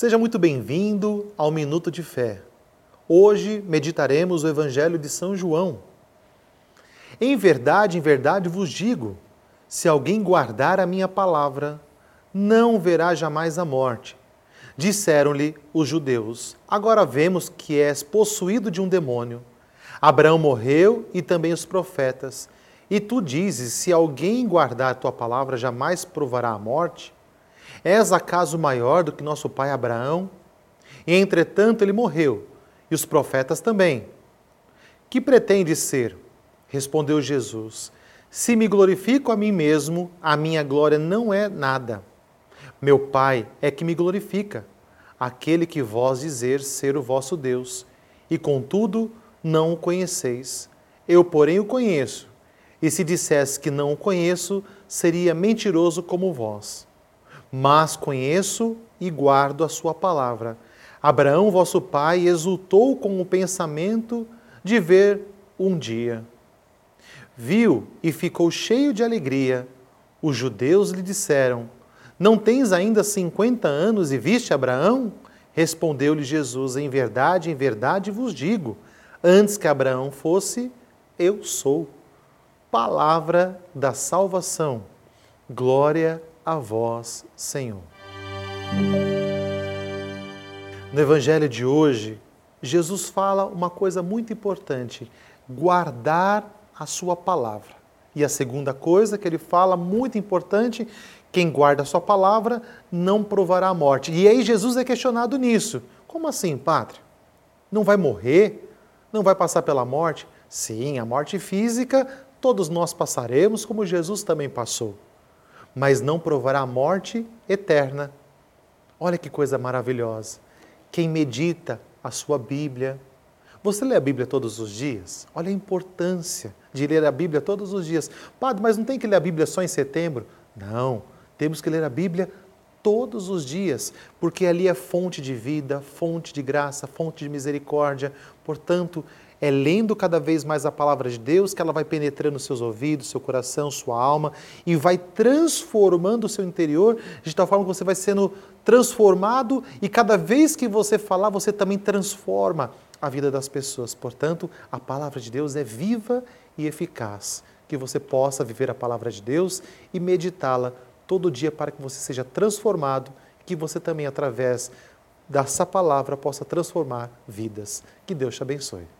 Seja muito bem-vindo ao Minuto de Fé. Hoje meditaremos o Evangelho de São João. Em verdade, em verdade vos digo: se alguém guardar a minha palavra, não verá jamais a morte. Disseram-lhe os judeus: Agora vemos que és possuído de um demônio. Abraão morreu e também os profetas. E tu dizes: Se alguém guardar a tua palavra, jamais provará a morte? És acaso maior do que nosso pai Abraão? E entretanto ele morreu, e os profetas também. Que pretende ser? Respondeu Jesus: Se me glorifico a mim mesmo, a minha glória não é nada. Meu Pai é que me glorifica, aquele que vós dizer ser o vosso Deus, e contudo não o conheceis. Eu, porém, o conheço. E se dissesse que não o conheço, seria mentiroso como vós mas conheço e guardo a sua palavra. Abraão, vosso pai, exultou com o pensamento de ver um dia. Viu e ficou cheio de alegria. Os judeus lhe disseram: Não tens ainda cinquenta anos e viste Abraão? Respondeu-lhe Jesus: Em verdade, em verdade vos digo: antes que Abraão fosse, eu sou. Palavra da salvação. Glória a vós, Senhor. No Evangelho de hoje, Jesus fala uma coisa muito importante: guardar a sua palavra. E a segunda coisa que ele fala, muito importante, quem guarda a sua palavra não provará a morte. E aí Jesus é questionado nisso. Como assim, Padre? Não vai morrer? Não vai passar pela morte? Sim, a morte física todos nós passaremos, como Jesus também passou mas não provará a morte eterna. Olha que coisa maravilhosa. Quem medita a sua Bíblia. Você lê a Bíblia todos os dias? Olha a importância de ler a Bíblia todos os dias. Padre, mas não tem que ler a Bíblia só em setembro? Não, temos que ler a Bíblia todos os dias, porque ali é fonte de vida, fonte de graça, fonte de misericórdia. Portanto, é lendo cada vez mais a palavra de Deus que ela vai penetrando seus ouvidos, seu coração, sua alma e vai transformando o seu interior de tal forma que você vai sendo transformado e cada vez que você falar, você também transforma a vida das pessoas. Portanto, a palavra de Deus é viva e eficaz. Que você possa viver a palavra de Deus e meditá-la todo dia para que você seja transformado, que você também, através dessa palavra, possa transformar vidas. Que Deus te abençoe.